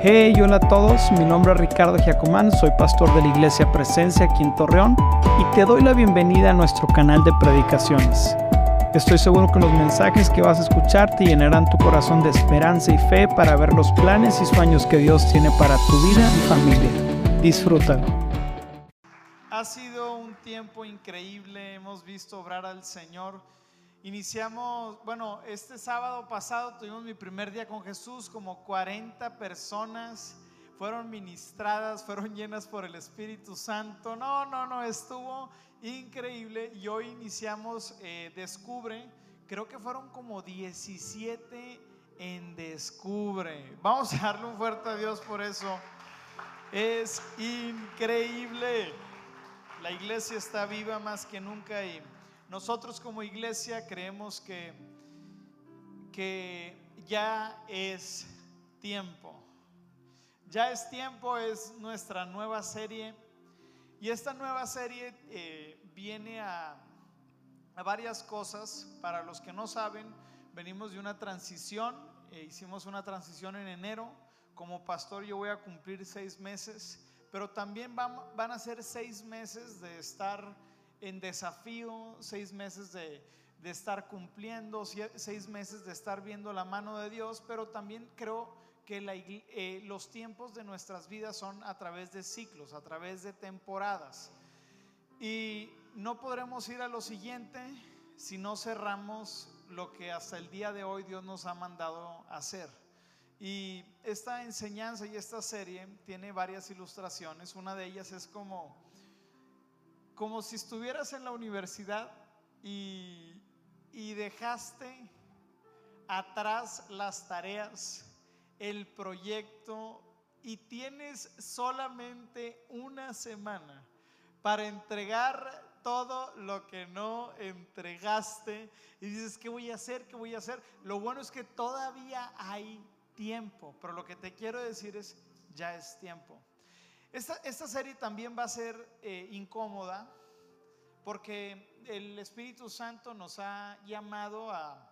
Hey, hola a todos, mi nombre es Ricardo Giacomán, soy pastor de la Iglesia Presencia aquí en Torreón y te doy la bienvenida a nuestro canal de predicaciones. Estoy seguro que los mensajes que vas a escuchar te llenarán tu corazón de esperanza y fe para ver los planes y sueños que Dios tiene para tu vida y familia. Disfrútalo. Ha sido un tiempo increíble, hemos visto obrar al Señor. Iniciamos, bueno, este sábado pasado tuvimos mi primer día con Jesús, como 40 personas fueron ministradas, fueron llenas por el Espíritu Santo. No, no, no, estuvo increíble. Y hoy iniciamos eh, Descubre, creo que fueron como 17 en Descubre. Vamos a darle un fuerte adiós por eso. Es increíble. La iglesia está viva más que nunca y nosotros como iglesia creemos que, que ya es tiempo. Ya es tiempo, es nuestra nueva serie. Y esta nueva serie eh, viene a, a, varias cosas. Para los que no saben, venimos de una transición. Eh, hicimos una transición en enero. Como pastor yo voy a cumplir seis meses. Pero también van, van a ser seis meses de estar en desafío, seis meses de, de estar cumpliendo, seis meses de estar viendo la mano de Dios, pero también creo que la, eh, los tiempos de nuestras vidas son a través de ciclos, a través de temporadas. Y no podremos ir a lo siguiente si no cerramos lo que hasta el día de hoy Dios nos ha mandado hacer. Y esta enseñanza y esta serie tiene varias ilustraciones. Una de ellas es como como si estuvieras en la universidad y, y dejaste atrás las tareas, el proyecto y tienes solamente una semana para entregar todo lo que no entregaste y dices, ¿qué voy a hacer? ¿Qué voy a hacer? Lo bueno es que todavía hay tiempo, pero lo que te quiero decir es, ya es tiempo. Esta, serie también va a ser eh, incómoda porque el Espíritu Santo nos ha llamado a,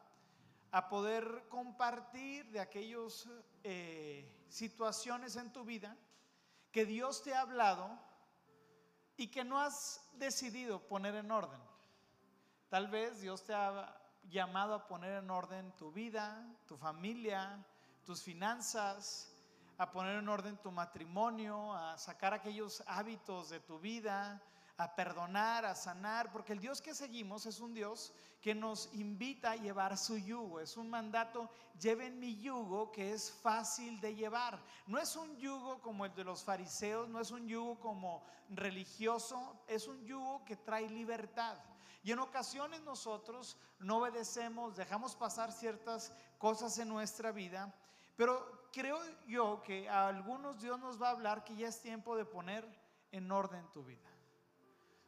poder compartir de aquellas eh, situaciones en tu vida que Dios te ha hablado y que no has decidido poner en orden. Tal vez Dios te ha llamado a poner en orden tu vida, tu familia, tus finanzas, a poner en orden tu matrimonio, a sacar aquellos hábitos de tu vida, a perdonar, a sanar, porque el Dios que seguimos es un Dios que nos invita a llevar su yugo. Es un mandato, lleven mi yugo que es fácil de llevar. No es un yugo como el de los fariseos, no es un yugo como religioso, es un yugo que trae libertad. Y en ocasiones nosotros no obedecemos, dejamos pasar ciertas cosas en nuestra vida, pero creo yo que a algunos Dios nos va a hablar que ya es tiempo de poner en orden tu vida.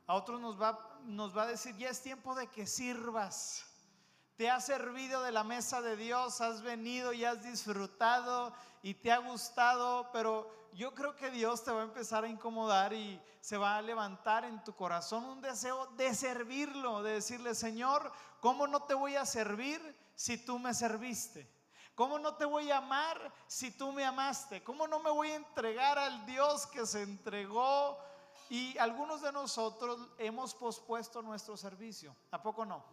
A otros nos va, nos va a decir, ya es tiempo de que sirvas. Te has servido de la mesa de Dios, has venido y has disfrutado y te ha gustado, pero yo creo que Dios te va a empezar a incomodar y se va a levantar en tu corazón un deseo de servirlo, de decirle, Señor, ¿cómo no te voy a servir si tú me serviste? ¿Cómo no te voy a amar si tú me amaste? ¿Cómo no me voy a entregar al Dios que se entregó y algunos de nosotros hemos pospuesto nuestro servicio. ¿A poco no?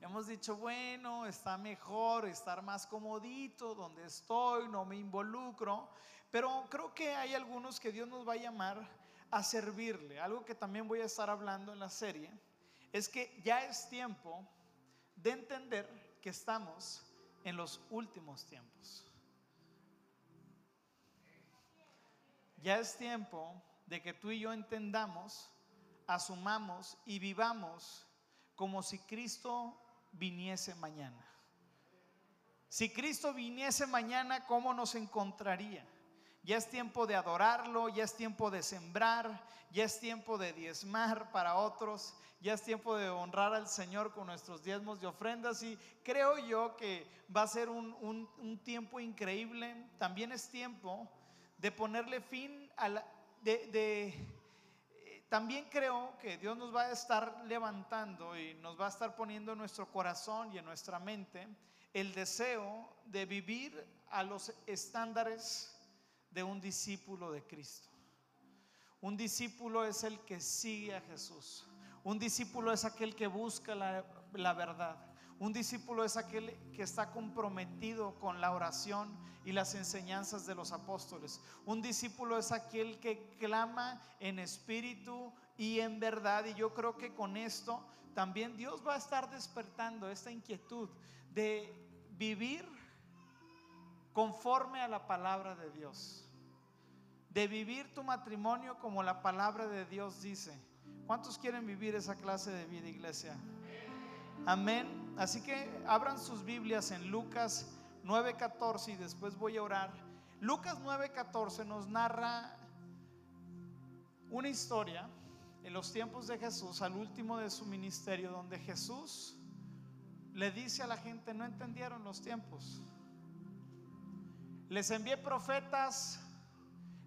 Hemos dicho, bueno, está mejor estar más comodito donde estoy, no me involucro. Pero creo que hay algunos que Dios nos va a llamar a servirle. Algo que también voy a estar hablando en la serie es que ya es tiempo de entender que estamos en los últimos tiempos. Ya es tiempo de que tú y yo entendamos, asumamos y vivamos como si Cristo viniese mañana. Si Cristo viniese mañana, ¿cómo nos encontraría? Ya es tiempo de adorarlo, ya es tiempo de sembrar, ya es tiempo de diezmar para otros, ya es tiempo de honrar al Señor con nuestros diezmos y ofrendas y creo yo que va a ser un, tiempo increíble. También es tiempo de ponerle fin a la, de, eh, también creo que Dios nos va a estar levantando y nos va a estar poniendo en nuestro corazón y en nuestra mente el deseo de vivir a los estándares de un discípulo de Cristo. Un discípulo es el que sigue a Jesús. Un discípulo es aquel que busca la, verdad. Un discípulo es aquel que está comprometido con la oración y las enseñanzas de los apóstoles. Un discípulo es aquel que clama en espíritu y en verdad. Y yo creo que con esto también Dios va a estar despertando esta inquietud de vivir conforme a la palabra de Dios. De vivir tu matrimonio como la palabra de Dios dice. ¿Cuántos quieren vivir esa clase de vida, iglesia? Amén. Así que abran sus Biblias en Lucas 9:14 y después voy a orar. Lucas 9:14 nos narra una historia en los tiempos de Jesús, al último de su ministerio, donde Jesús le dice a la gente, no entendieron los tiempos. Les envié profetas,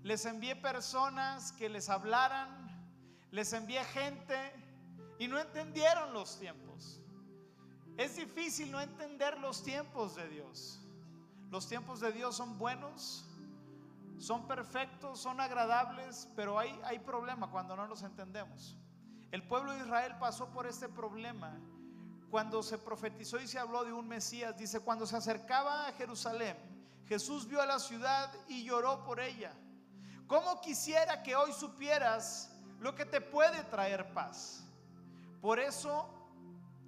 les envié personas que les hablaran, les envié gente y no entendieron los tiempos. Es difícil no entender los tiempos de Dios. Los tiempos de Dios son buenos, son perfectos, son agradables, pero hay, hay problema cuando no los entendemos. El pueblo de Israel pasó por este problema cuando se profetizó y se habló de un Mesías. Dice, cuando se acercaba a Jerusalén, Jesús vio a la ciudad y lloró por ella. ¿Cómo quisiera que hoy supieras lo que te puede traer paz? Por eso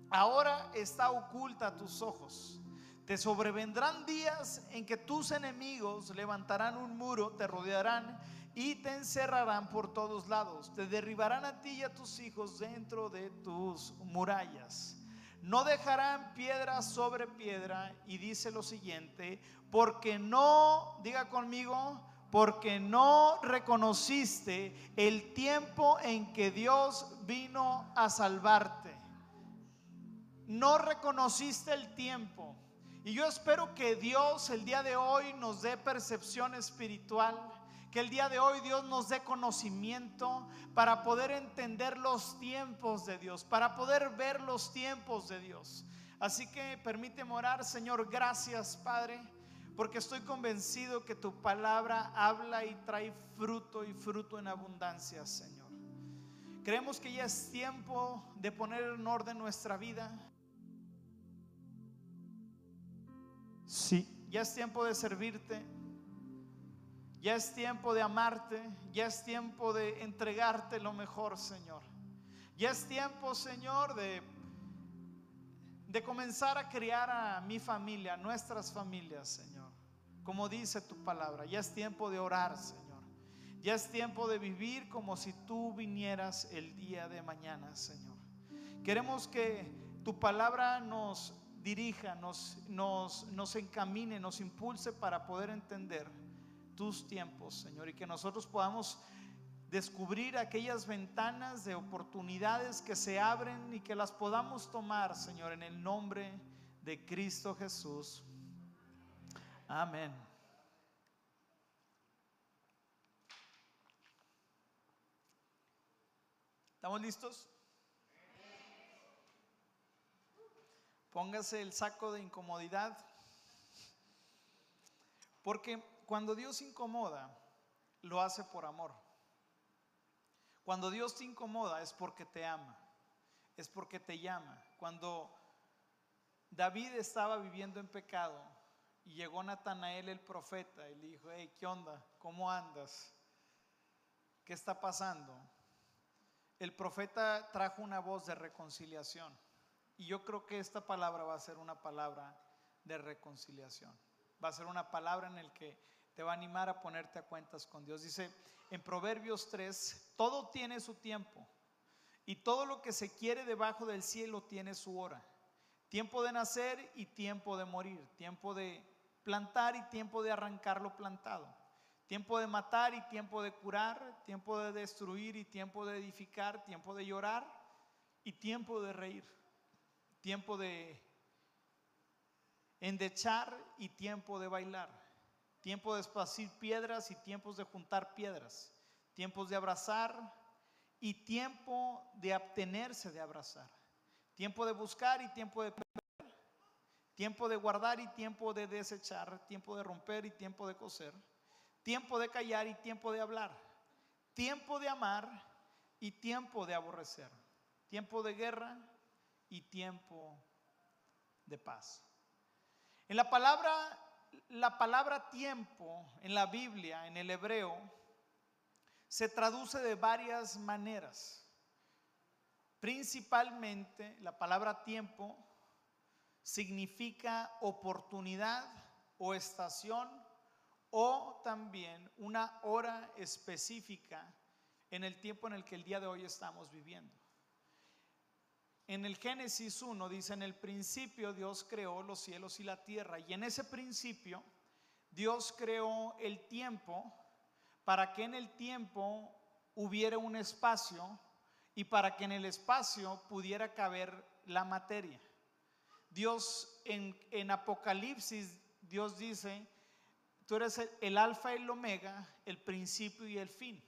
ahora está oculta a tus ojos. Te sobrevendrán días en que tus enemigos levantarán un muro, te rodearán y te encerrarán por todos lados. Te derribarán a ti y a tus hijos dentro de tus murallas. No dejarán piedra sobre piedra. Y dice lo siguiente, porque no, diga conmigo, porque no reconociste el tiempo en que Dios vino a salvarte. No reconociste el tiempo. Y yo espero que Dios el día de hoy nos dé percepción espiritual, que el día de hoy Dios nos dé conocimiento para poder entender los tiempos de Dios, para poder ver los tiempos de Dios. Así que permíteme orar, Señor, gracias Padre, porque estoy convencido que tu palabra habla y trae fruto y fruto en abundancia, Señor. Creemos que ya es tiempo de poner en orden nuestra vida. Sí, ya es tiempo de servirte. Ya es tiempo de amarte. Ya es tiempo de entregarte lo mejor, Señor. Ya es tiempo, Señor, de, de comenzar a criar a mi familia, a nuestras familias, Señor. Como dice tu palabra. Ya es tiempo de orar, Señor. Ya es tiempo de vivir como si tú vinieras el día de mañana, Señor. Queremos que tu palabra nos dirija, nos, nos, nos encamine, nos impulse para poder entender tus tiempos, Señor, y que nosotros podamos descubrir aquellas ventanas de oportunidades que se abren y que las podamos tomar, Señor, en el nombre de Cristo Jesús. Amén. ¿Estamos listos? Póngase el saco de incomodidad. Porque cuando Dios incomoda, lo hace por amor. Cuando Dios te incomoda es porque te ama, es porque te llama. Cuando David estaba viviendo en pecado y llegó Natanael el profeta y le dijo, hey, ¿qué onda? ¿Cómo andas? ¿Qué está pasando? El profeta trajo una voz de reconciliación. Y yo creo que esta palabra va a ser una palabra de reconciliación. Va a ser una palabra en el que te va a animar a ponerte a cuentas con Dios. Dice en Proverbios 3, todo tiene su tiempo y todo lo que se quiere debajo del cielo tiene su hora. Tiempo de nacer y tiempo de morir. Tiempo de plantar y tiempo de arrancar lo plantado. Tiempo de matar y tiempo de curar. Tiempo de destruir y tiempo de edificar. Tiempo de llorar y tiempo de reír tiempo de endechar y tiempo de bailar, tiempo de esparcir piedras y tiempos de juntar piedras, tiempos de abrazar y tiempo de abstenerse de abrazar, tiempo de buscar y tiempo de perder, tiempo de guardar y tiempo de desechar, tiempo de romper y tiempo de coser, tiempo de callar y tiempo de hablar, tiempo de amar y tiempo de aborrecer, tiempo de guerra y tiempo de paz. En la palabra, la palabra tiempo en la Biblia, en el hebreo, se traduce de varias maneras. Principalmente la palabra tiempo significa oportunidad o estación o también una hora específica en el tiempo en el que el día de hoy estamos viviendo. En el Génesis 1 dice, en el principio Dios creó los cielos y la tierra. Y en ese principio Dios creó el tiempo para que en el tiempo hubiera un espacio y para que en el espacio pudiera caber la materia. Dios en, en Apocalipsis, Dios dice, tú eres el, el alfa y el omega, el principio y el fin.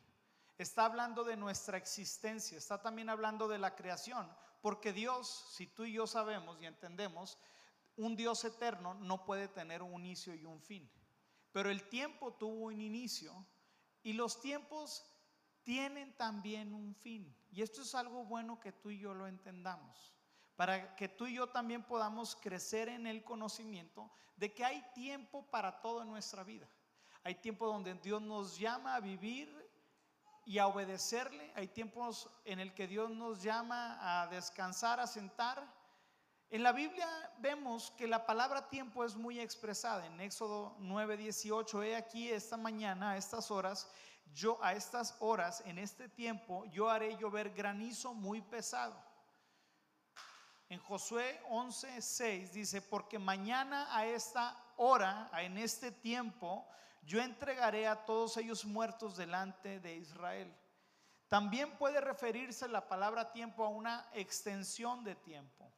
Está hablando de nuestra existencia, está también hablando de la creación, porque Dios, si tú y yo sabemos y entendemos, un Dios eterno no puede tener un inicio y un fin. Pero el tiempo tuvo un inicio y los tiempos tienen también un fin. Y esto es algo bueno que tú y yo lo entendamos. Para que tú y yo también podamos crecer en el conocimiento de que hay tiempo para todo en nuestra vida. Hay tiempo donde Dios nos llama a vivir y a obedecerle. Hay tiempos en el que Dios nos llama a descansar, a sentar. En la Biblia vemos que la palabra tiempo es muy expresada. En Éxodo 9:18, he aquí esta mañana, a estas horas, yo a estas horas, en este tiempo, yo haré llover granizo muy pesado. En Josué 11:6 dice, porque mañana a esta hora, en este tiempo, yo entregaré a todos ellos muertos delante de Israel. También puede referirse la palabra tiempo a una extensión de tiempo.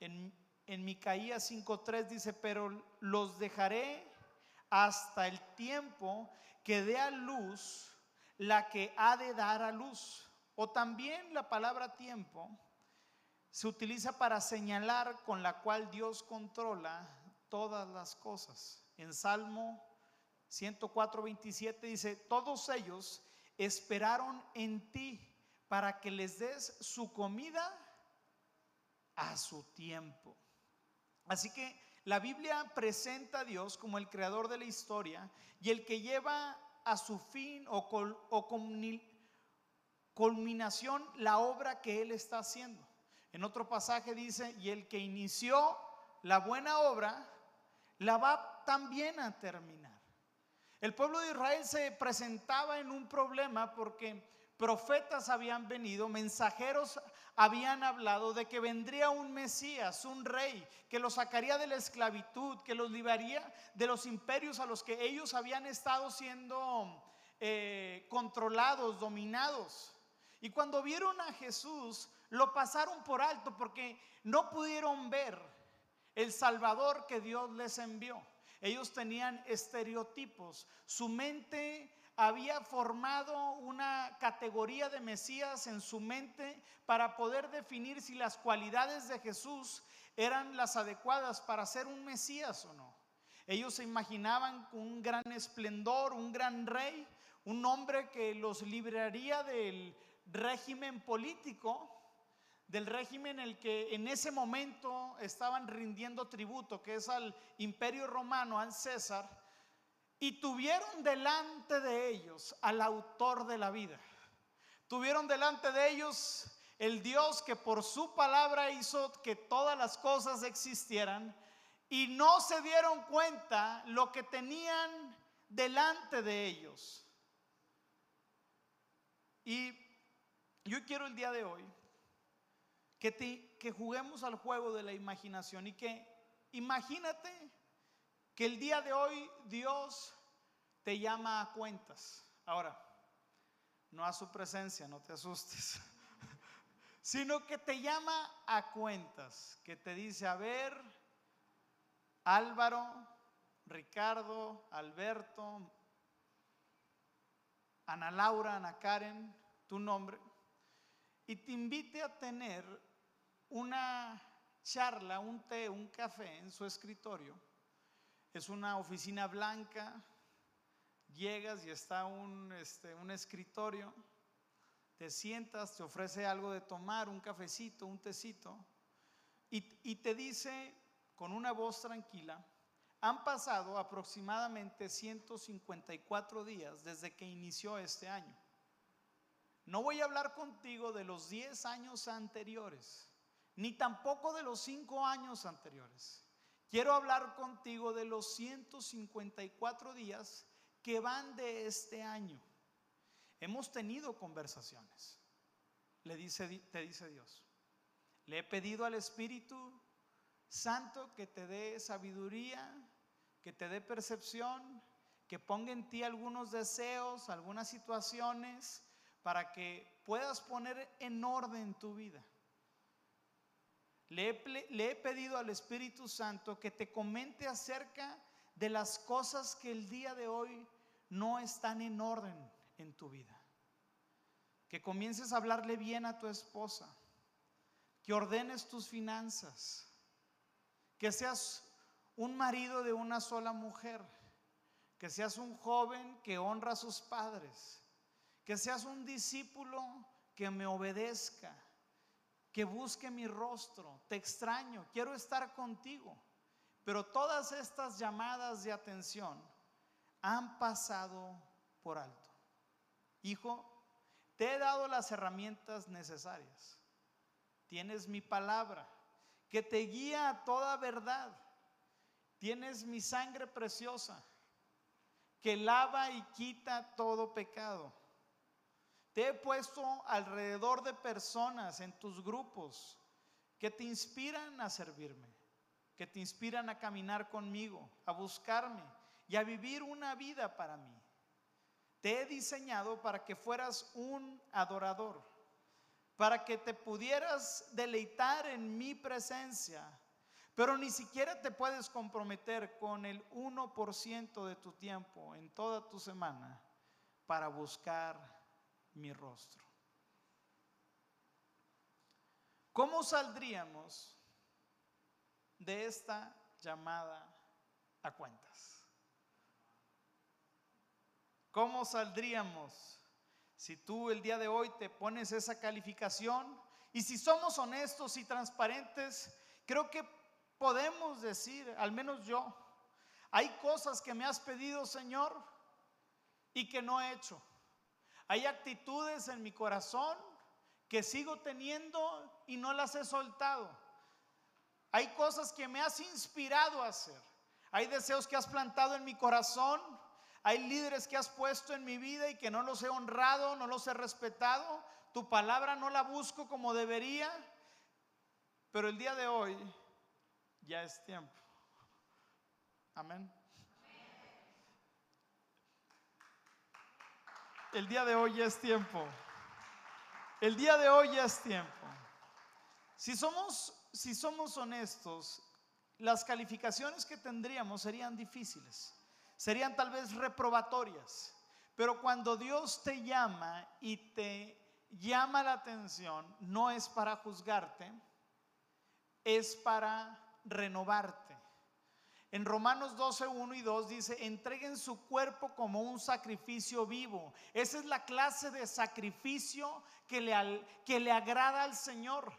En, en Micaías 5.3 dice, pero los dejaré hasta el tiempo que dé a luz la que ha de dar a luz. O también la palabra tiempo se utiliza para señalar con la cual Dios controla todas las cosas. En Salmo 104, 27 dice, todos ellos esperaron en ti para que les des su comida a su tiempo. Así que la Biblia presenta a Dios como el creador de la historia y el que lleva a su fin o, o culminación la obra que Él está haciendo. En otro pasaje dice, y el que inició la buena obra, la va también a terminar. El pueblo de Israel se presentaba en un problema porque profetas habían venido, mensajeros habían hablado de que vendría un Mesías, un rey, que los sacaría de la esclavitud, que los liberaría de los imperios a los que ellos habían estado siendo eh, controlados, dominados. Y cuando vieron a Jesús, lo pasaron por alto porque no pudieron ver el Salvador que Dios les envió. Ellos tenían estereotipos. Su mente había formado una categoría de Mesías en su mente para poder definir si las cualidades de Jesús eran las adecuadas para ser un Mesías o no. Ellos se imaginaban un gran esplendor, un gran rey, un hombre que los libraría del régimen político del régimen en el que en ese momento estaban rindiendo tributo, que es al imperio romano, al César, y tuvieron delante de ellos al autor de la vida. Tuvieron delante de ellos el Dios que por su palabra hizo que todas las cosas existieran y no se dieron cuenta lo que tenían delante de ellos. Y yo quiero el día de hoy que, que juguemos al juego de la imaginación y que imagínate que el día de hoy Dios te llama a cuentas. Ahora, no a su presencia, no te asustes, sino que te llama a cuentas, que te dice, a ver, Álvaro, Ricardo, Alberto, Ana Laura, Ana Karen, tu nombre, y te invite a tener una charla, un té, un café en su escritorio. Es una oficina blanca, llegas y está un, este, un escritorio, te sientas, te ofrece algo de tomar, un cafecito, un tecito, y, te dice con una voz tranquila, han pasado aproximadamente 154 días desde que inició este año. No voy a hablar contigo de los 10 años anteriores, ni tampoco de los 5 años anteriores. Quiero hablar contigo de los 154 días que van de este año. Hemos tenido conversaciones, le dice, te dice Dios. Le he pedido al Espíritu Santo que te dé sabiduría, que te dé percepción, que ponga en ti algunos deseos, algunas situaciones, para que puedas poner en orden tu vida. Le he, pedido al Espíritu Santo que te comente acerca de las cosas que el día de hoy no están en orden en tu vida. Que comiences a hablarle bien a tu esposa. Que ordenes tus finanzas. Que seas un marido de una sola mujer. Que seas un joven que honra a sus padres. Que seas un discípulo que me obedezca que busque mi rostro, te extraño, quiero estar contigo. Pero todas estas llamadas de atención han pasado por alto. Hijo, te he dado las herramientas necesarias. Tienes mi palabra que te guía a toda verdad. Tienes mi sangre preciosa que lava y quita todo pecado. Te he puesto alrededor de personas en tus grupos que te inspiran a servirme, que te inspiran a caminar conmigo, a buscarme y a vivir una vida para mí. Te he diseñado para que fueras un adorador, para que te pudieras deleitar en mi presencia, pero ni siquiera te puedes comprometer con el 1% de tu tiempo en toda tu semana para buscar mi rostro. ¿Cómo saldríamos de esta llamada a cuentas? ¿Cómo saldríamos si tú el día de hoy te pones esa calificación? Y si somos honestos y transparentes, creo que podemos decir, al menos yo, hay cosas que me has pedido, Señor, y que no he hecho. Hay actitudes en mi corazón que sigo teniendo y no las he soltado. Hay cosas que me has inspirado a hacer. Hay deseos que has plantado en mi corazón. Hay líderes que has puesto en mi vida y que no los he honrado, no los he respetado. Tu palabra no la busco como debería. Pero el día de hoy ya es tiempo. Amén. El día de hoy ya es tiempo. El día de hoy ya es tiempo. Si somos, si somos honestos, las calificaciones que tendríamos serían difíciles, serían tal vez reprobatorias. Pero cuando Dios te llama y te llama la atención, no es para juzgarte, es para renovarte. En Romanos 12, 1 y 2 dice, entreguen su cuerpo como un sacrificio vivo. Esa es la clase de sacrificio que le, que le agrada al Señor.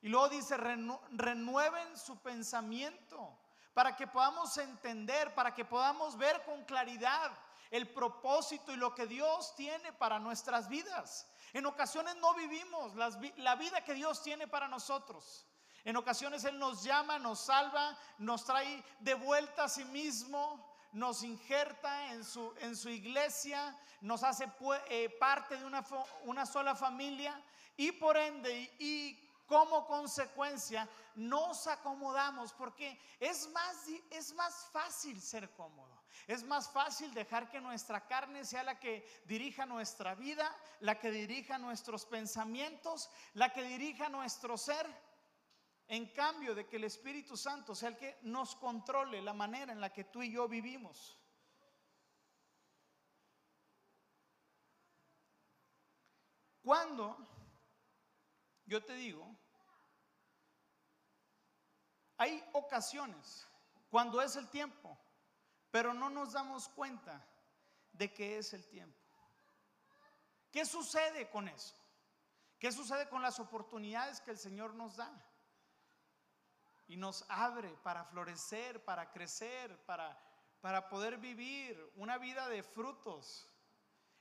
Y luego dice, renueven su pensamiento para que podamos entender, para que podamos ver con claridad el propósito y lo que Dios tiene para nuestras vidas. En ocasiones no vivimos la vida que Dios tiene para nosotros. En ocasiones Él nos llama, nos salva, nos trae de vuelta a sí mismo, nos injerta en su, en su iglesia, nos hace eh, parte de una, una sola familia y por ende y, como consecuencia nos acomodamos porque es más, es más fácil ser cómodo. Es más fácil dejar que nuestra carne sea la que dirija nuestra vida, la que dirija nuestros pensamientos, la que dirija nuestro ser en cambio de que el Espíritu Santo sea el que nos controle la manera en la que tú y yo vivimos. Cuando, yo te digo, hay ocasiones cuando es el tiempo, pero no nos damos cuenta de qué es el tiempo. ¿Qué sucede con eso? ¿Qué sucede con las oportunidades que el Señor nos da? Y nos abre para florecer, para crecer, para, para poder vivir una vida de frutos.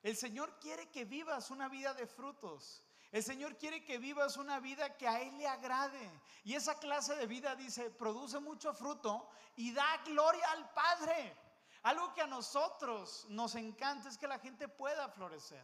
El Señor quiere que vivas una vida de frutos. El Señor quiere que vivas una vida que a Él le agrade. Y esa clase de vida, dice, produce mucho fruto y da gloria al Padre. Algo que a nosotros nos encanta es que la gente pueda florecer.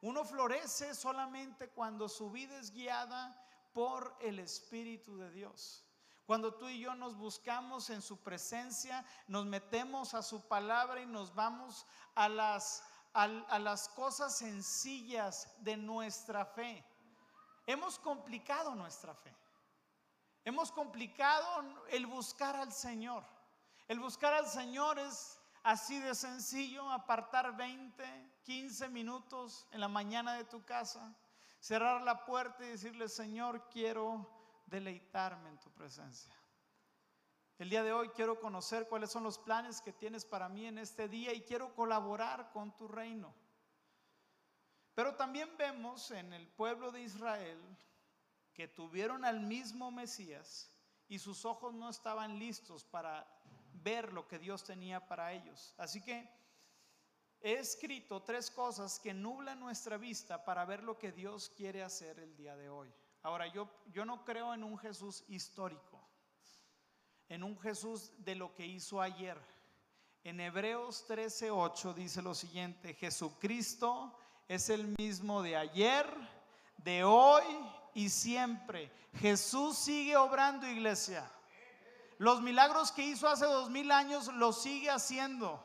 Uno florece solamente cuando su vida es guiada por el Espíritu de Dios. Cuando tú y yo nos buscamos en su presencia, nos metemos a su palabra y nos vamos a las, a, las cosas sencillas de nuestra fe. Hemos complicado nuestra fe. Hemos complicado el buscar al Señor. El buscar al Señor es así de sencillo, apartar 20, 15 minutos en la mañana de tu casa, cerrar la puerta y decirle, Señor, quiero deleitarme en tu presencia. El día de hoy quiero conocer cuáles son los planes que tienes para mí en este día y quiero colaborar con tu reino. Pero también vemos en el pueblo de Israel que tuvieron al mismo Mesías y sus ojos no estaban listos para ver lo que Dios tenía para ellos. Así que he escrito tres cosas que nublan nuestra vista para ver lo que Dios quiere hacer el día de hoy. Ahora, yo, yo no creo en un Jesús histórico, en un Jesús de lo que hizo ayer. En Hebreos 13:8 dice lo siguiente: Jesucristo es el mismo de ayer, de hoy y siempre. Jesús sigue obrando, iglesia. Los milagros que hizo hace dos mil años los sigue haciendo.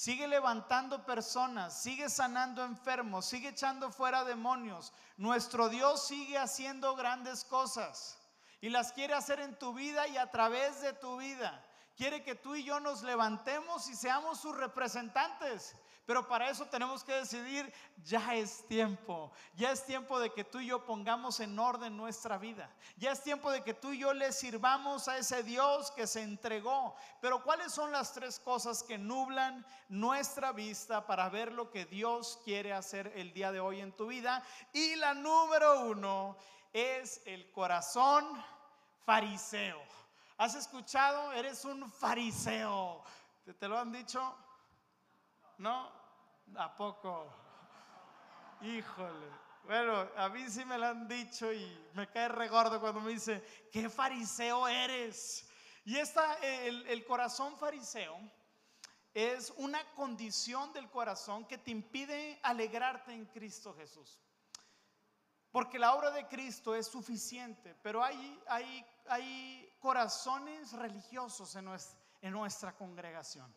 Sigue levantando personas, sigue sanando enfermos, sigue echando fuera demonios. Nuestro Dios sigue haciendo grandes cosas y las quiere hacer en tu vida y a través de tu vida. Quiere que tú y yo nos levantemos y seamos sus representantes. Pero para eso tenemos que decidir, ya es tiempo. Ya es tiempo de que tú y yo pongamos en orden nuestra vida. Ya es tiempo de que tú y yo le sirvamos a ese Dios que se entregó. Pero ¿cuáles son las tres cosas que nublan nuestra vista para ver lo que Dios quiere hacer el día de hoy en tu vida? Y la número uno es el corazón fariseo. ¿Has escuchado? Eres un fariseo. ¿Te, lo han dicho? ¿No? ¿A poco? Híjole. Bueno, a mí sí me lo han dicho y me cae regordo cuando me dice, ¿qué fariseo eres? Y esta, el, corazón fariseo es una condición del corazón que te impide alegrarte en Cristo Jesús. Porque la obra de Cristo es suficiente, pero hay, hay, hay corazones religiosos en nuestra, en nuestra congregación.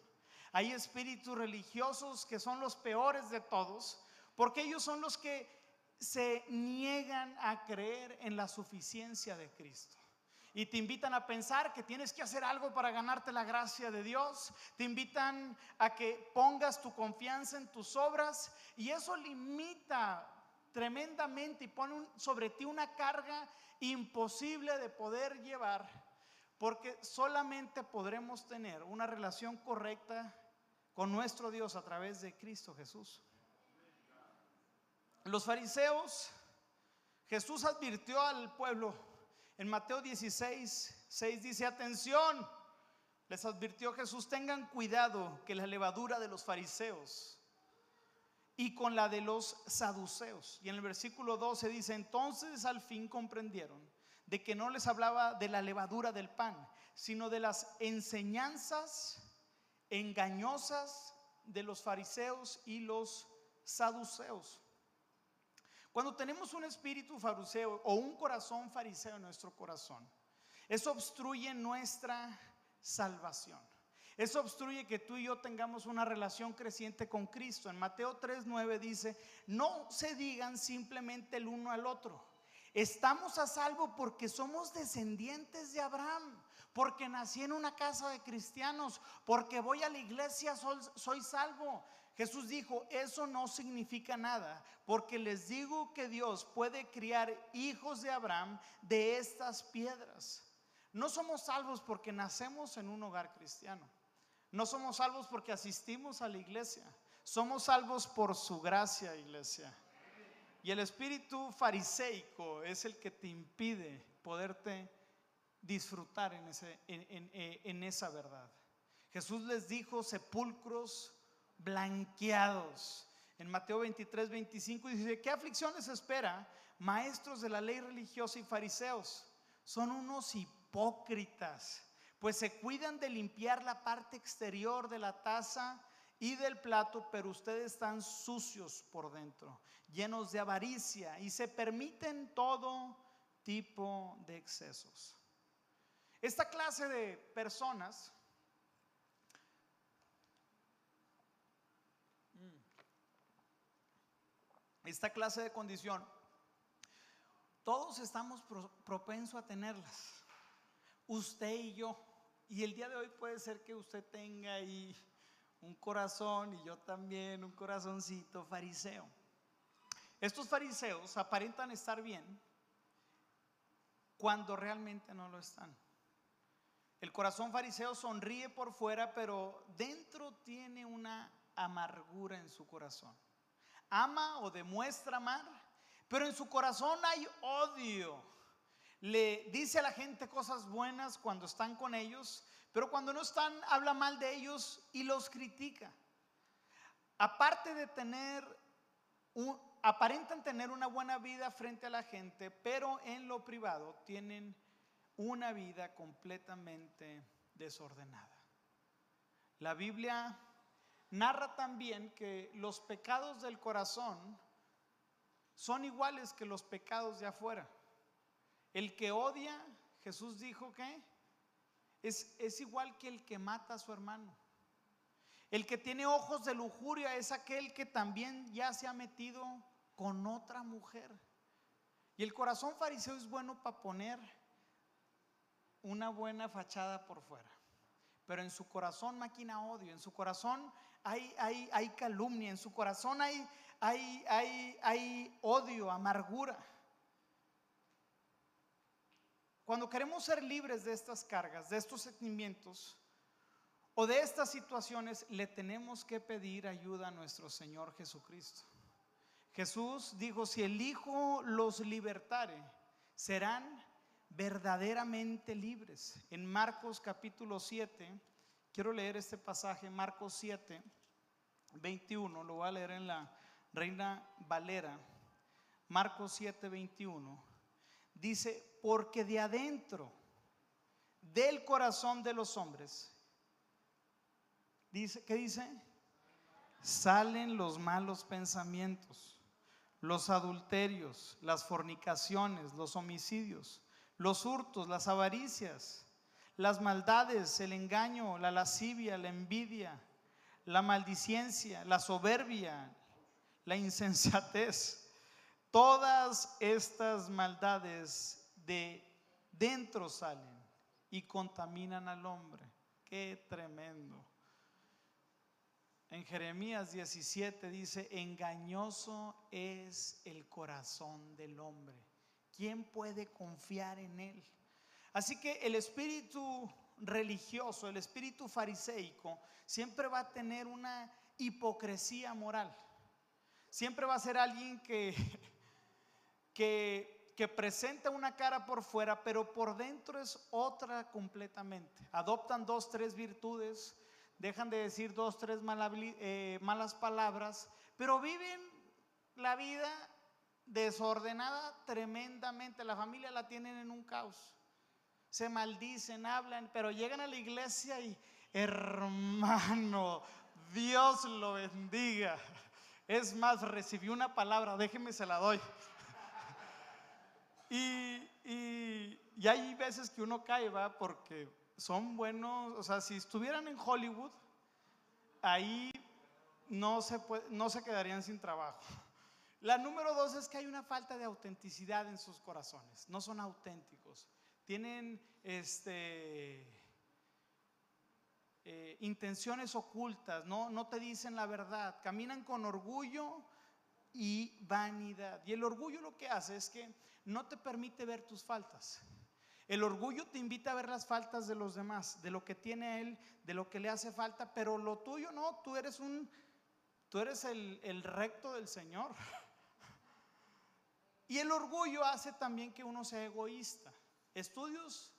Hay espíritus religiosos que son los peores de todos, porque ellos son los que se niegan a creer en la suficiencia de Cristo. Y te invitan a pensar que tienes que hacer algo para ganarte la gracia de Dios. Te invitan a que pongas tu confianza en tus obras. Y eso limita tremendamente y pone sobre ti una carga imposible de poder llevar. Porque solamente podremos tener una relación correcta con nuestro Dios a través de Cristo Jesús. Los fariseos, Jesús advirtió al pueblo en Mateo 16, 6 dice, atención, les advirtió Jesús, tengan cuidado que la levadura de los fariseos y con la de los saduceos. Y en el versículo 12 dice, entonces al fin comprendieron de que no les hablaba de la levadura del pan, sino de las enseñanzas engañosas de los fariseos y los saduceos. Cuando tenemos un espíritu fariseo o un corazón fariseo en nuestro corazón, eso obstruye nuestra salvación. Eso obstruye que tú y yo tengamos una relación creciente con Cristo. En Mateo 3:9 dice, no se digan simplemente el uno al otro. Estamos a salvo porque somos descendientes de Abraham, porque nací en una casa de cristianos, porque voy a la iglesia, soy, salvo. Jesús dijo, eso no significa nada, porque les digo que Dios puede criar hijos de Abraham de estas piedras. No somos salvos porque nacemos en un hogar cristiano. No somos salvos porque asistimos a la iglesia. Somos salvos por su gracia, iglesia. Y el espíritu fariseico es el que te impide poderte disfrutar en, ese, en, en esa verdad. Jesús les dijo sepulcros blanqueados. En Mateo 23, 25 dice, ¿qué aflicciones espera? Maestros de la ley religiosa y fariseos. Son unos hipócritas, pues se cuidan de limpiar la parte exterior de la taza y del plato, pero ustedes están sucios por dentro, llenos de avaricia y se permiten todo tipo de excesos. Esta clase de personas esta clase de condición, todos estamos propensos a tenerlas. Usted y yo. Y el día de hoy puede ser que usted tenga ahí un corazón y yo también un corazoncito fariseo. Estos fariseos aparentan estar bien cuando realmente no lo están. El corazón fariseo sonríe por fuera, pero dentro tiene una amargura en su corazón ama o demuestra amar, pero en su corazón hay odio. Le dice a la gente cosas buenas cuando están con ellos, pero cuando no están habla mal de ellos y los critica. Aparte de tener aparentan tener una buena vida frente a la gente, pero en lo privado tienen una vida completamente desordenada. La Biblia narra también que los pecados del corazón son iguales que los pecados de afuera. El que odia, Jesús dijo que es, es igual que el que mata a su hermano. El que tiene ojos de lujuria es aquel que también ya se ha metido con otra mujer. Y el corazón fariseo es bueno para poner una buena fachada por fuera. Pero en su corazón máquina odio, en su corazón hay, hay, hay calumnia, en su corazón hay, hay, hay, hay odio, amargura. Cuando queremos ser libres de estas cargas, de estos sentimientos o de estas situaciones, le tenemos que pedir ayuda a nuestro Señor Jesucristo. Jesús dijo, si el Hijo los libertare, serán verdaderamente libres. En Marcos capítulo 7, Quiero leer este pasaje, Marcos 7, 21, lo voy a leer en la Reina Valera. Marcos 7, 21. Dice, porque de adentro del corazón de los hombres, dice, ¿qué dice? Salen los malos pensamientos, los adulterios, las fornicaciones, los homicidios, los hurtos, las avaricias las maldades, el engaño, la lascivia, la envidia, la maldicencia, la soberbia, la insensatez. Todas estas maldades de dentro salen y contaminan al hombre. Qué tremendo. En Jeremías 17 dice, engañoso es el corazón del hombre. ¿Quién puede confiar en él? Así que el espíritu religioso, el espíritu fariseico, siempre va a tener una hipocresía moral. Siempre va a ser alguien que, que, presenta una cara por fuera, pero por dentro es otra completamente. Adoptan dos, tres virtudes, dejan de decir dos, tres eh, malas palabras, pero viven la vida desordenada tremendamente. La familia la tienen en un caos se maldicen, hablan, pero llegan a la iglesia y, hermano, Dios lo bendiga. Es más, recibí una palabra, déjeme se la doy. Y, y, hay veces que uno cae, va, porque son buenos, o sea, si estuvieran en Hollywood, ahí no se, no se quedarían sin trabajo. La número dos es que hay una falta de autenticidad en sus corazones, no son auténticos tienen este, eh, intenciones ocultas, ¿no? te dicen la verdad, caminan con orgullo y vanidad. Y el orgullo lo que hace es que no te permite ver tus faltas. El orgullo te invita a ver las faltas de los demás, de lo que tiene él, de lo que le hace falta, pero lo tuyo no, tú eres un tú eres el recto del Señor. Y el orgullo hace también que uno sea egoísta. Estudios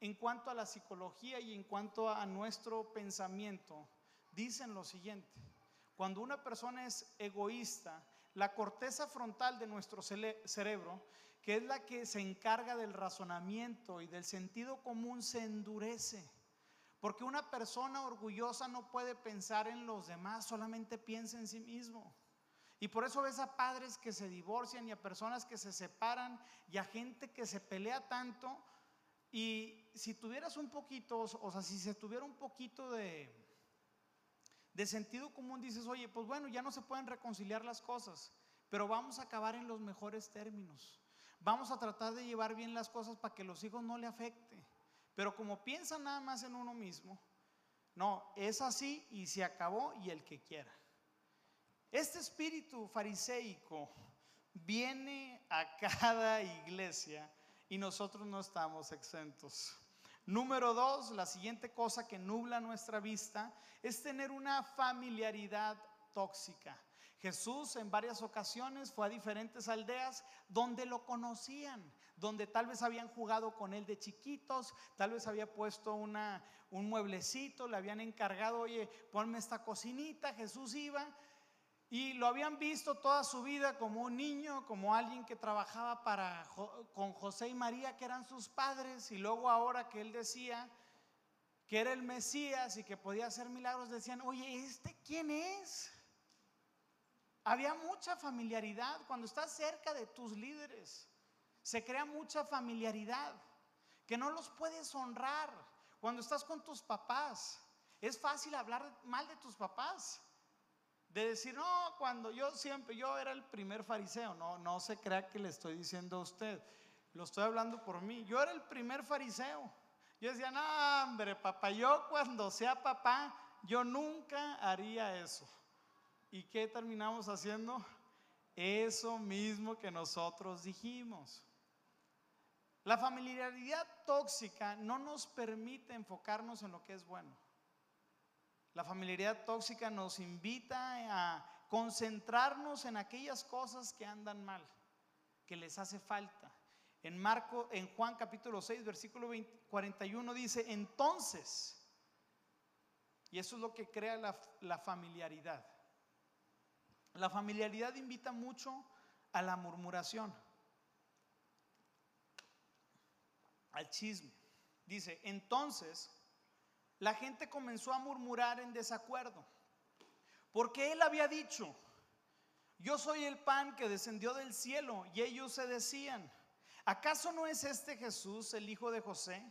en cuanto a la psicología y en cuanto a nuestro pensamiento dicen lo siguiente. Cuando una persona es egoísta, la corteza frontal de nuestro cerebro, que es la que se encarga del razonamiento y del sentido común, se endurece. Porque una persona orgullosa no puede pensar en los demás, solamente piensa en sí mismo. Y por eso ves a padres que se divorcian y a personas que se separan y a gente que se pelea tanto. Y si tuvieras un poquito, o sea, si se tuviera un poquito de, de sentido común, dices, oye, pues bueno, ya no se pueden reconciliar las cosas, pero vamos a acabar en los mejores términos. Vamos a tratar de llevar bien las cosas para que los hijos no le afecte. Pero como piensan nada más en uno mismo, no, es así y se acabó y el que quiera. Este espíritu fariseico viene a cada iglesia y nosotros no estamos exentos. Número dos, la siguiente cosa que nubla nuestra vista es tener una familiaridad tóxica. Jesús en varias ocasiones fue a diferentes aldeas donde lo conocían, donde tal vez habían jugado con él de chiquitos, tal vez había puesto una, un mueblecito, le habían encargado, oye, ponme esta cocinita, Jesús iba y lo habían visto toda su vida como un niño, como alguien que trabajaba para, con José y María, que eran sus padres. Y luego ahora que él decía que era el Mesías y que podía hacer milagros, decían, oye, ¿este quién es? Había mucha familiaridad. Cuando estás cerca de tus líderes, se crea mucha familiaridad, que no los puedes honrar. Cuando estás con tus papás, es fácil hablar mal de tus papás de decir, no, cuando yo siempre, yo era el primer fariseo, no, no se crea que le estoy diciendo a usted, lo estoy hablando por mí, yo era el primer fariseo. Yo decía, no, hombre, papá, yo cuando sea papá, yo nunca haría eso. ¿Y qué terminamos haciendo? Eso mismo que nosotros dijimos. La familiaridad tóxica no nos permite enfocarnos en lo que es bueno. La familiaridad tóxica nos invita a concentrarnos en aquellas cosas que andan mal, que les hace falta. En Marco, en Juan capítulo 6, versículo 41 dice, entonces, y eso es lo que crea la, la familiaridad. La familiaridad invita mucho a la murmuración, al chisme. Dice, entonces, la gente comenzó a murmurar en desacuerdo, porque él había dicho, yo soy el pan que descendió del cielo, y ellos se decían, ¿acaso no es este Jesús el hijo de José?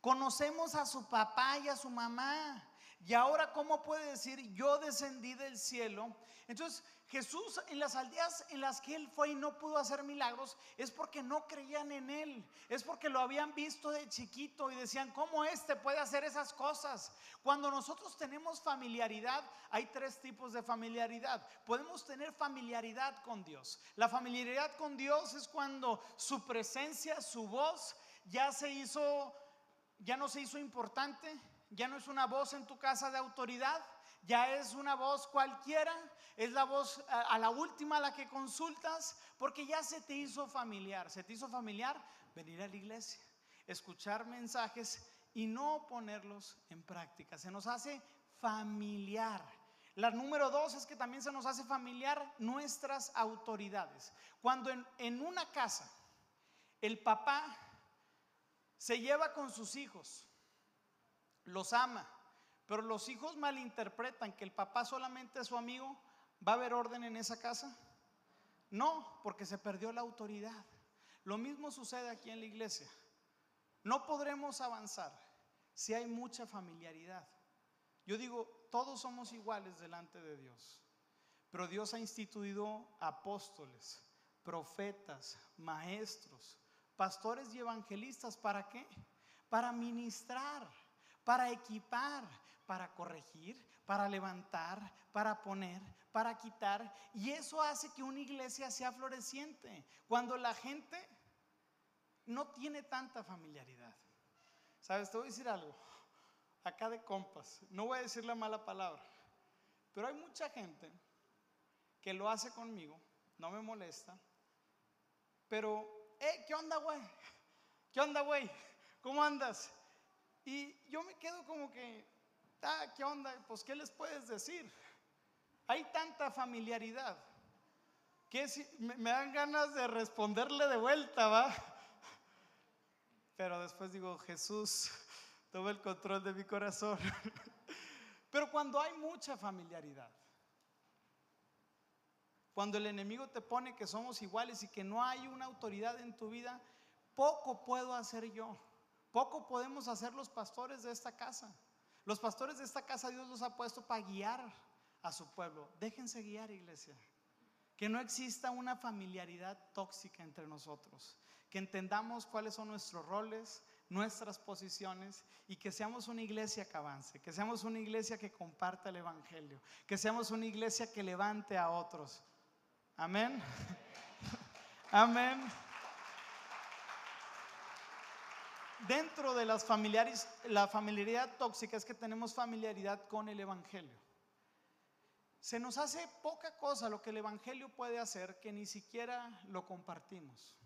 Conocemos a su papá y a su mamá. Y ahora, ¿cómo puede decir yo descendí del cielo? Entonces, Jesús en las aldeas en las que él fue y no pudo hacer milagros es porque no creían en él, es porque lo habían visto de chiquito y decían, ¿cómo este puede hacer esas cosas? Cuando nosotros tenemos familiaridad, hay tres tipos de familiaridad. Podemos tener familiaridad con Dios. La familiaridad con Dios es cuando su presencia, su voz ya se hizo, ya no se hizo importante, ya no es una voz en tu casa de autoridad, ya es una voz cualquiera, es la voz a, la última a la que consultas, porque ya se te hizo familiar, se te hizo familiar venir a la iglesia, escuchar mensajes y no ponerlos en práctica. Se nos hace familiar. La número dos es que también se nos hace familiar nuestras autoridades. Cuando en, en una casa el papá se lleva con sus hijos, los ama, pero los hijos malinterpretan que el papá solamente es su amigo, ¿va a haber orden en esa casa? No, porque se perdió la autoridad. Lo mismo sucede aquí en la iglesia. No podremos avanzar si hay mucha familiaridad. Yo digo, todos somos iguales delante de Dios, pero Dios ha instituido apóstoles, profetas, maestros, pastores y evangelistas. ¿Para qué? Para ministrar, para equipar, para corregir, para levantar, para poner, para quitar. Y eso hace que una iglesia sea floreciente. Cuando la gente no tiene tanta familiaridad. ¿Sabes? Te voy a decir algo. Acá de compas. No voy a decir la mala palabra. Pero hay mucha gente que lo hace conmigo, no me molesta, pero, eh, ¿qué onda, güey? ¿Qué onda, güey? ¿Cómo andas? Y yo me quedo como que, ah, ¿qué onda? Pues, ¿qué les puedes decir? Hay tanta familiaridad que me, me dan ganas de responderle de vuelta, ¿va? Pero después digo, Jesús, toma el control de mi corazón. Pero cuando hay mucha familiaridad, cuando el enemigo te pone que somos iguales y que no hay una autoridad en tu vida, poco puedo hacer yo. Poco podemos hacer los pastores de esta casa. Los pastores de esta casa Dios los ha puesto para guiar a su pueblo. Déjense guiar, iglesia. Que no exista una familiaridad tóxica entre nosotros. Que entendamos cuáles son nuestros roles, nuestras posiciones y que seamos una iglesia que avance, que seamos una iglesia que comparta el Evangelio, que seamos una iglesia que levante a otros. Amén. Amén. Dentro de las familiares, la familiaridad tóxica es que tenemos familiaridad con el Evangelio. Se nos hace poca cosa lo que el Evangelio puede hacer que ni siquiera lo compartimos.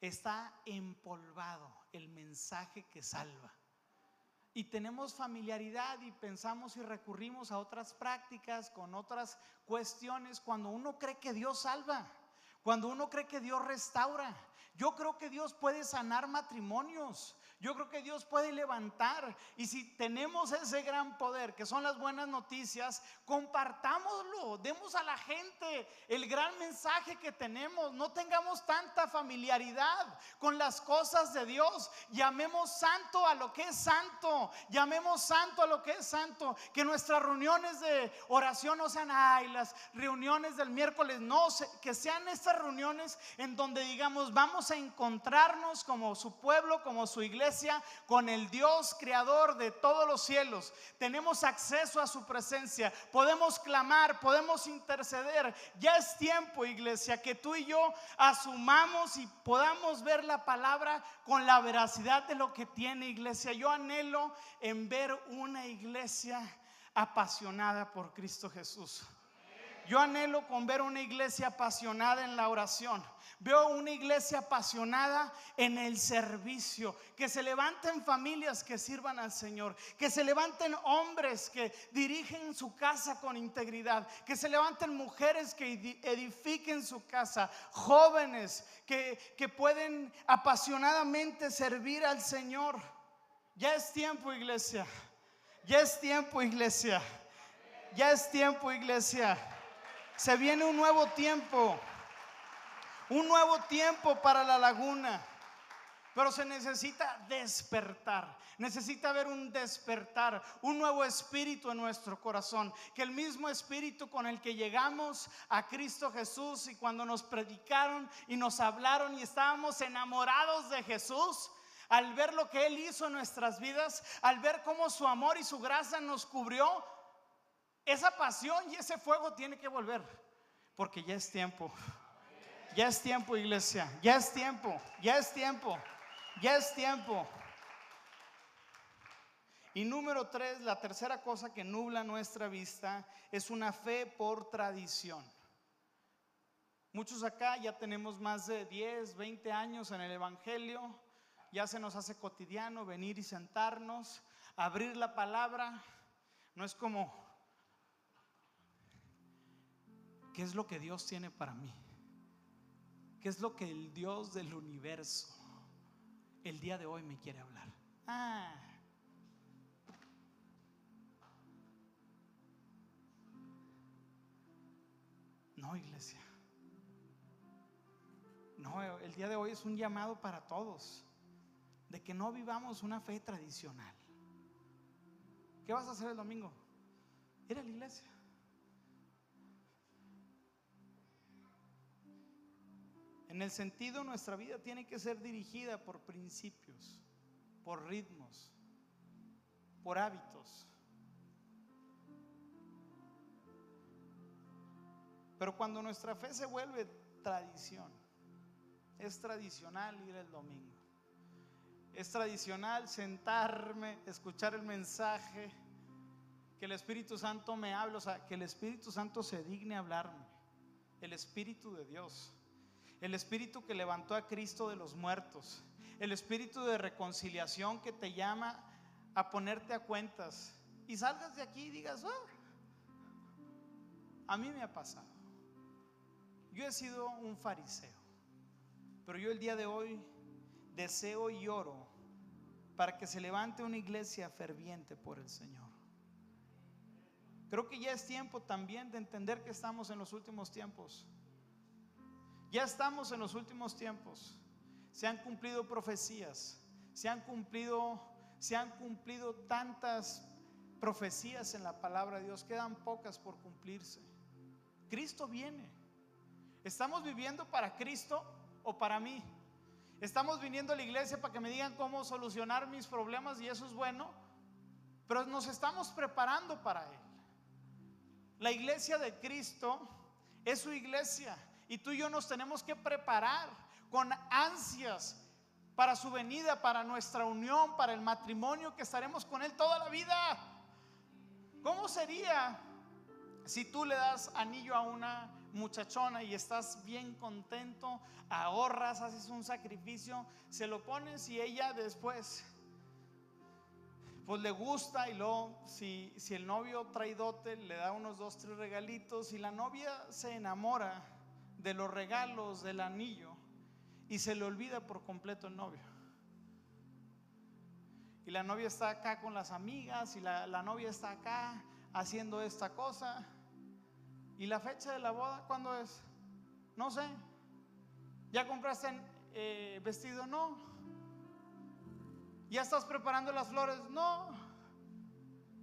Está empolvado el mensaje que salva. Y tenemos familiaridad y pensamos y recurrimos a otras prácticas, con otras cuestiones, cuando uno cree que Dios salva, cuando uno cree que Dios restaura. Yo creo que Dios puede sanar matrimonios. Yo creo que Dios puede levantar. Y si tenemos ese gran poder, que son las buenas noticias, compartámoslo. Demos a la gente el gran mensaje que tenemos. No tengamos tanta familiaridad con las cosas de Dios. Llamemos santo a lo que es santo. Llamemos santo a lo que es santo. Que nuestras reuniones de oración no sean, ay, las reuniones del miércoles. No, que sean estas reuniones en donde digamos, vamos a encontrarnos como su pueblo, como su iglesia con el Dios creador de todos los cielos. Tenemos acceso a su presencia. Podemos clamar, podemos interceder. Ya es tiempo, iglesia, que tú y yo asumamos y podamos ver la palabra con la veracidad de lo que tiene iglesia. Yo anhelo en ver una iglesia apasionada por Cristo Jesús. Yo anhelo con ver una iglesia apasionada en la oración. Veo una iglesia apasionada en el servicio. Que se levanten familias que sirvan al Señor. Que se levanten hombres que dirigen su casa con integridad. Que se levanten mujeres que edifiquen su casa. Jóvenes que, que pueden apasionadamente servir al Señor. Ya es tiempo, iglesia. Ya es tiempo, iglesia. Ya es tiempo, iglesia. Se viene un nuevo tiempo. Un nuevo tiempo para la laguna. Pero se necesita despertar. Necesita haber un despertar, un nuevo espíritu en nuestro corazón. Que el mismo espíritu con el que llegamos a Cristo Jesús y cuando nos predicaron y nos hablaron y estábamos enamorados de Jesús, al ver lo que Él hizo en nuestras vidas, al ver cómo su amor y su gracia nos cubrió, esa pasión y ese fuego tiene que volver. Porque ya es tiempo ya es tiempo, iglesia. Ya es tiempo. Ya es tiempo. Ya es tiempo. Y número tres, la tercera cosa que nubla nuestra vista es una fe por tradición. Muchos acá ya tenemos más de 10, 20 años en el Evangelio. Ya se nos hace cotidiano venir y sentarnos, abrir la palabra. No es como, ¿qué es lo que Dios tiene para mí? ¿Qué es lo que el Dios del universo el día de hoy me quiere hablar? Ah. No, iglesia. No, el día de hoy es un llamado para todos de que no vivamos una fe tradicional. ¿Qué vas a hacer el domingo? Ir a la iglesia. En el sentido, nuestra vida tiene que ser dirigida por principios, por ritmos, por hábitos. Pero cuando nuestra fe se vuelve tradición, es tradicional ir el domingo. Es tradicional sentarme, escuchar el mensaje, que el Espíritu Santo me hable, o sea, que el Espíritu Santo se digne hablarme. El Espíritu de Dios. El Espíritu que levantó a Cristo de los muertos. El Espíritu de reconciliación que te llama a ponerte a cuentas. Y salgas de aquí y digas, ah, a mí me ha pasado. Yo he sido un fariseo. Pero yo el día de hoy deseo y oro para que se levante una iglesia ferviente por el Señor. Creo que ya es tiempo también de entender que estamos en los últimos tiempos. Ya estamos en los últimos tiempos. Se han cumplido profecías, se han cumplido, se han cumplido tantas profecías en la palabra de Dios, quedan pocas por cumplirse. Cristo viene. ¿Estamos viviendo para Cristo o para mí? ¿Estamos viniendo a la iglesia para que me digan cómo solucionar mis problemas y eso es bueno? Pero nos estamos preparando para Él. La iglesia de Cristo es su iglesia y tú y yo nos tenemos que preparar con ansias para su venida, para nuestra unión, para el matrimonio que estaremos con Él toda la vida. ¿Cómo sería si tú le das anillo a una muchachona y estás bien contento, ahorras, haces un sacrificio, se lo pones y ella después pues le gusta y luego si, si el novio trae dote le da unos dos, tres regalitos y la novia se enamora de los regalos del anillo y se le olvida por completo el novio. Y la novia está acá con las amigas y la, la novia está acá haciendo esta cosa. ¿Y la fecha de la boda cuándo es? No sé. ¿Ya compraste eh, vestido? No. ¿Ya estás preparando las flores? No,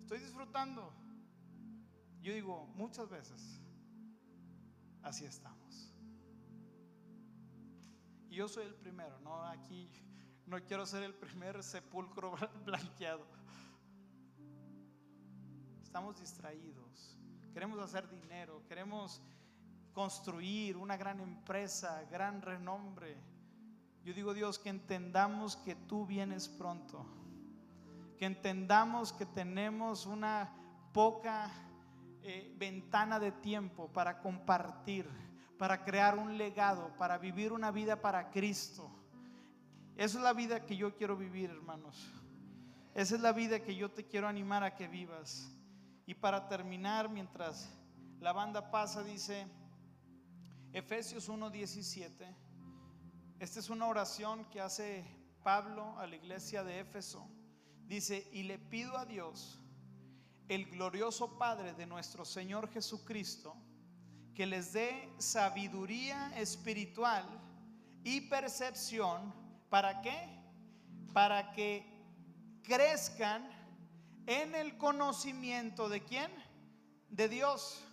estoy disfrutando. Yo digo, muchas veces, así estamos. Y yo soy el primero, no aquí, no quiero ser el primer sepulcro blanqueado. Estamos distraídos, queremos hacer dinero, queremos construir una gran empresa, gran renombre yo digo, Dios, que entendamos que tú vienes pronto. Que entendamos que tenemos una poca eh, ventana de tiempo para compartir, para crear un legado, para vivir una vida para Cristo. Esa es la vida que yo quiero vivir, hermanos. Esa es la vida que yo te quiero animar a que vivas. Y para terminar, mientras la banda pasa, dice Efesios 1:17. Esta es una oración que hace Pablo a la iglesia de Éfeso. Dice, y le pido a Dios, el glorioso Padre de nuestro Señor Jesucristo, que les dé sabiduría espiritual y percepción. ¿Para qué? Para que crezcan en el conocimiento de quién? De Dios.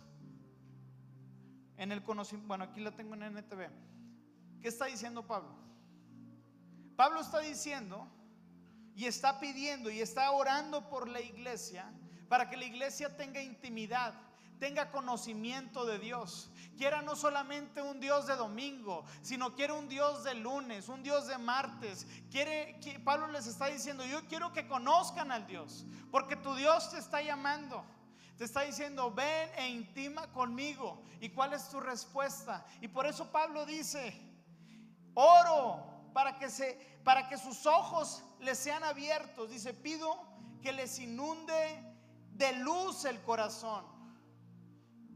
En el conocimiento, bueno, aquí la tengo en NTV ¿Qué está diciendo Pablo? Pablo está diciendo y está pidiendo y está orando por la iglesia para que la iglesia tenga intimidad, tenga conocimiento de Dios. Quiera no solamente un Dios de domingo, sino quiere un Dios de lunes, un Dios de martes. Quiere Pablo les está diciendo, yo quiero que conozcan al Dios, porque tu Dios te está llamando. Te está diciendo, ven e intima conmigo. ¿Y cuál es tu respuesta? Y por eso Pablo dice, Oro para que, se, para que sus ojos les sean abiertos. Dice, pido que les inunde de luz el corazón.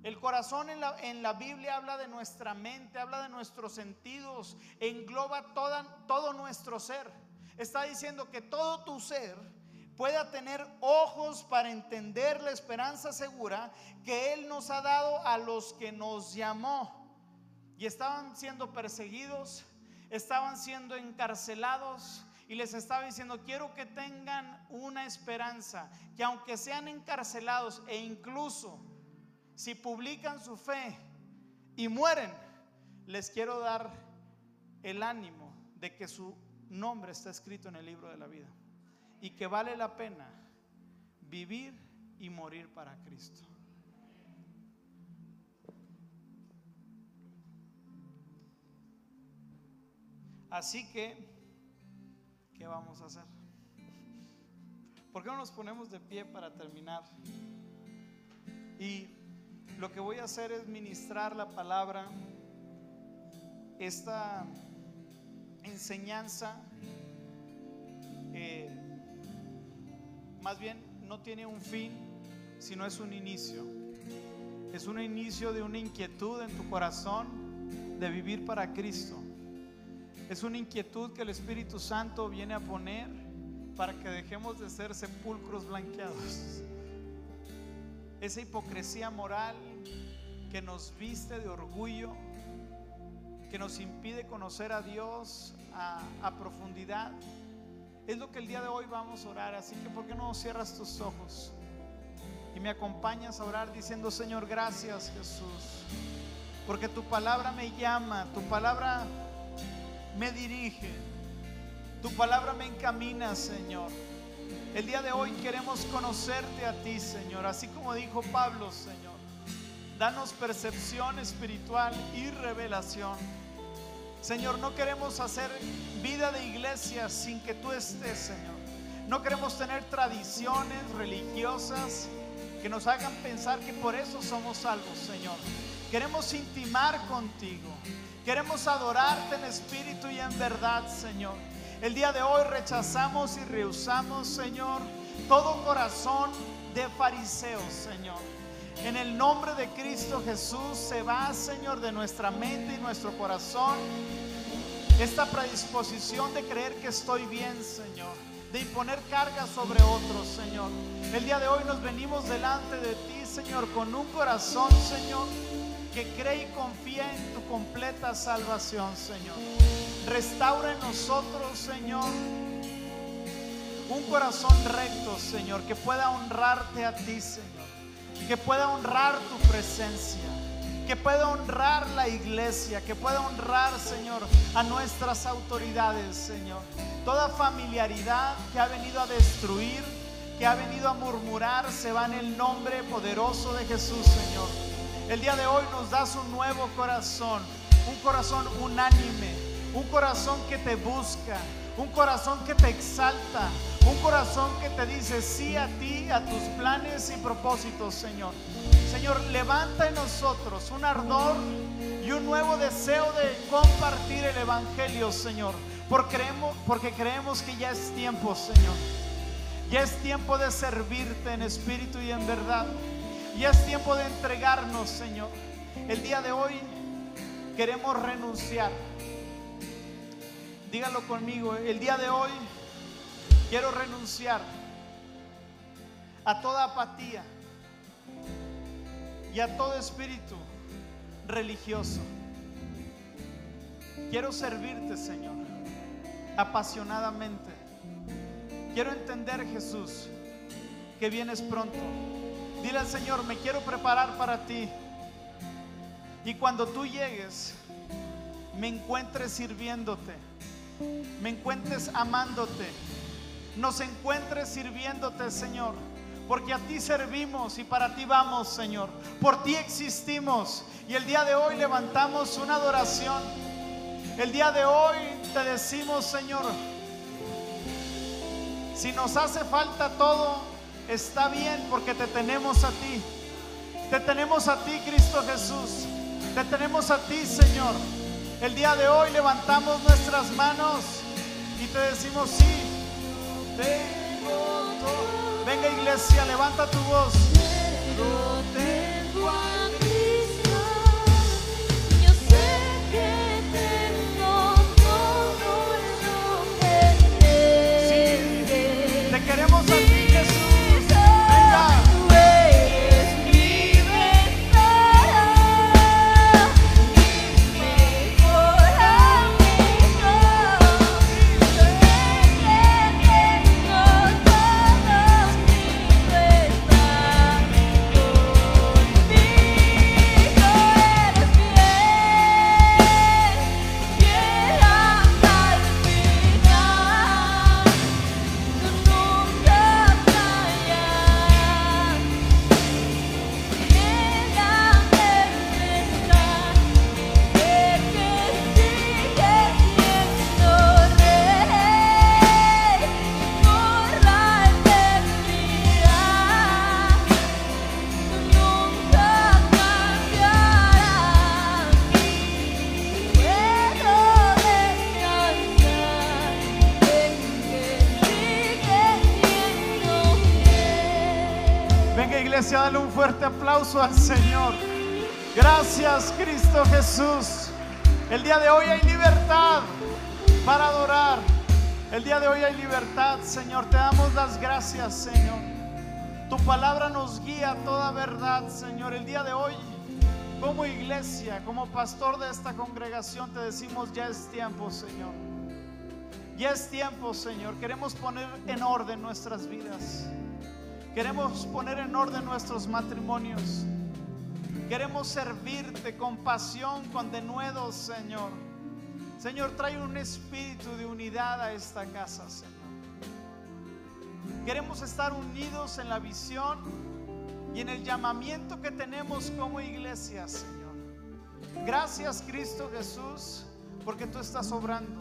El corazón en la, en la, Biblia habla de nuestra mente, habla de nuestros sentidos, engloba todo nuestro ser. Está diciendo que todo tu ser pueda tener ojos para entender la esperanza segura que Él nos ha dado a los que nos llamó. Y estaban siendo perseguidos, estaban siendo encarcelados y les estaba diciendo, quiero que tengan una esperanza, que aunque sean encarcelados e incluso si publican su fe y mueren, les quiero dar el ánimo de que su nombre está escrito en el libro de la vida y que vale la pena vivir y morir para Cristo. Así que, ¿qué vamos a hacer? ¿Por qué no nos ponemos de pie para terminar? Y lo que voy a hacer es ministrar la palabra, esta enseñanza, eh, más bien no tiene un fin, sino es un inicio. Es un inicio de una inquietud en tu corazón de vivir para Cristo. Es una inquietud que el Espíritu Santo viene a poner para que dejemos de ser sepulcros blanqueados. Esa hipocresía moral que nos viste de orgullo, que nos impide conocer a Dios a, profundidad, es lo que el día de hoy vamos a orar. Así que, ¿por qué no cierras tus ojos? Y me acompañas a orar diciendo, Señor, gracias Jesús. Porque tu palabra me llama, tu palabra me dirige, tu palabra me encamina, Señor. El día de hoy queremos conocerte a ti, Señor, así como dijo Pablo, Señor. Danos percepción espiritual y revelación. Señor, no queremos hacer vida de iglesia sin que tú estés, Señor. No queremos tener tradiciones religiosas que nos hagan pensar que por eso somos salvos, Señor. Queremos intimar contigo. Queremos adorarte en espíritu y en verdad, Señor. El día de hoy rechazamos y rehusamos, Señor, todo corazón de fariseos, Señor. En el nombre de Cristo Jesús se va, Señor, de nuestra mente y nuestro corazón esta predisposición de creer que estoy bien, Señor, de imponer carga sobre otros, Señor. El día de hoy nos venimos delante de ti, Señor, con un corazón, Señor, que cree y confía en tu completa salvación, Señor. Restaura en nosotros, Señor, un corazón recto, Señor, que pueda honrarte a ti, Señor, que pueda honrar tu presencia que pueda honrar la iglesia, que pueda honrar, Señor, a nuestras autoridades, Señor. Toda familiaridad que ha venido a destruir, que ha venido a murmurar, se va en el nombre poderoso de Jesús, Señor. El día de hoy nos das un nuevo corazón, un corazón unánime, un corazón que te busca, un corazón que te exalta, un corazón que te dice sí a ti, a tus planes y propósitos, Señor. Señor, levanta en nosotros un ardor y un nuevo deseo de compartir el Evangelio, Señor. Porque creemos, porque creemos que ya es tiempo, Señor. Ya es tiempo de servirte en espíritu y en verdad. Ya es tiempo de entregarnos, Señor. El día de hoy queremos renunciar. Dígalo conmigo. El día de hoy quiero renunciar a toda apatía y a todo espíritu religioso. Quiero servirte, Señor, apasionadamente. Quiero entender, Jesús, que vienes pronto. Dile al Señor, me quiero preparar para ti. Y cuando tú llegues, me encuentres sirviéndote, me encuentres amándote, nos encuentres sirviéndote, Señor porque a ti servimos y para ti vamos, Señor. Por ti existimos y el día de hoy levantamos una adoración. El día de hoy te decimos, Señor, si nos hace falta todo, está bien porque te tenemos a ti. Te tenemos a ti, Cristo Jesús. Te tenemos a ti, Señor. El día de hoy levantamos nuestras manos y te decimos, sí. Venga iglesia, levanta tu voz. Tengo dale un fuerte aplauso al Señor. Gracias, Cristo Jesús. El día de hoy hay libertad para adorar. El día de hoy hay libertad, Señor. Te damos las gracias, Señor. Tu palabra nos guía a toda verdad, Señor. El día de hoy, como iglesia, como pastor de esta congregación, te decimos, ya es tiempo, Señor. Ya es tiempo, Señor. Queremos poner en orden nuestras vidas. Queremos poner en orden nuestros matrimonios. Queremos servirte con pasión, con denuedo, Señor. Señor, trae un espíritu de unidad a esta casa, Señor. Queremos estar unidos en la visión y en el llamamiento que tenemos como iglesia, Señor. Gracias, Cristo Jesús, porque tú estás obrando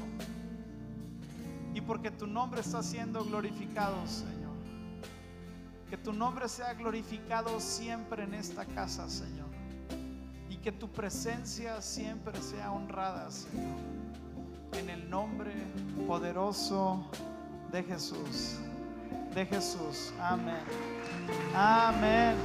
y porque tu nombre está siendo glorificado, Señor. Que tu nombre sea glorificado siempre en esta casa, Señor. Y que tu presencia siempre sea honrada, Señor. En el nombre poderoso de Jesús. De Jesús. Amén. Amén.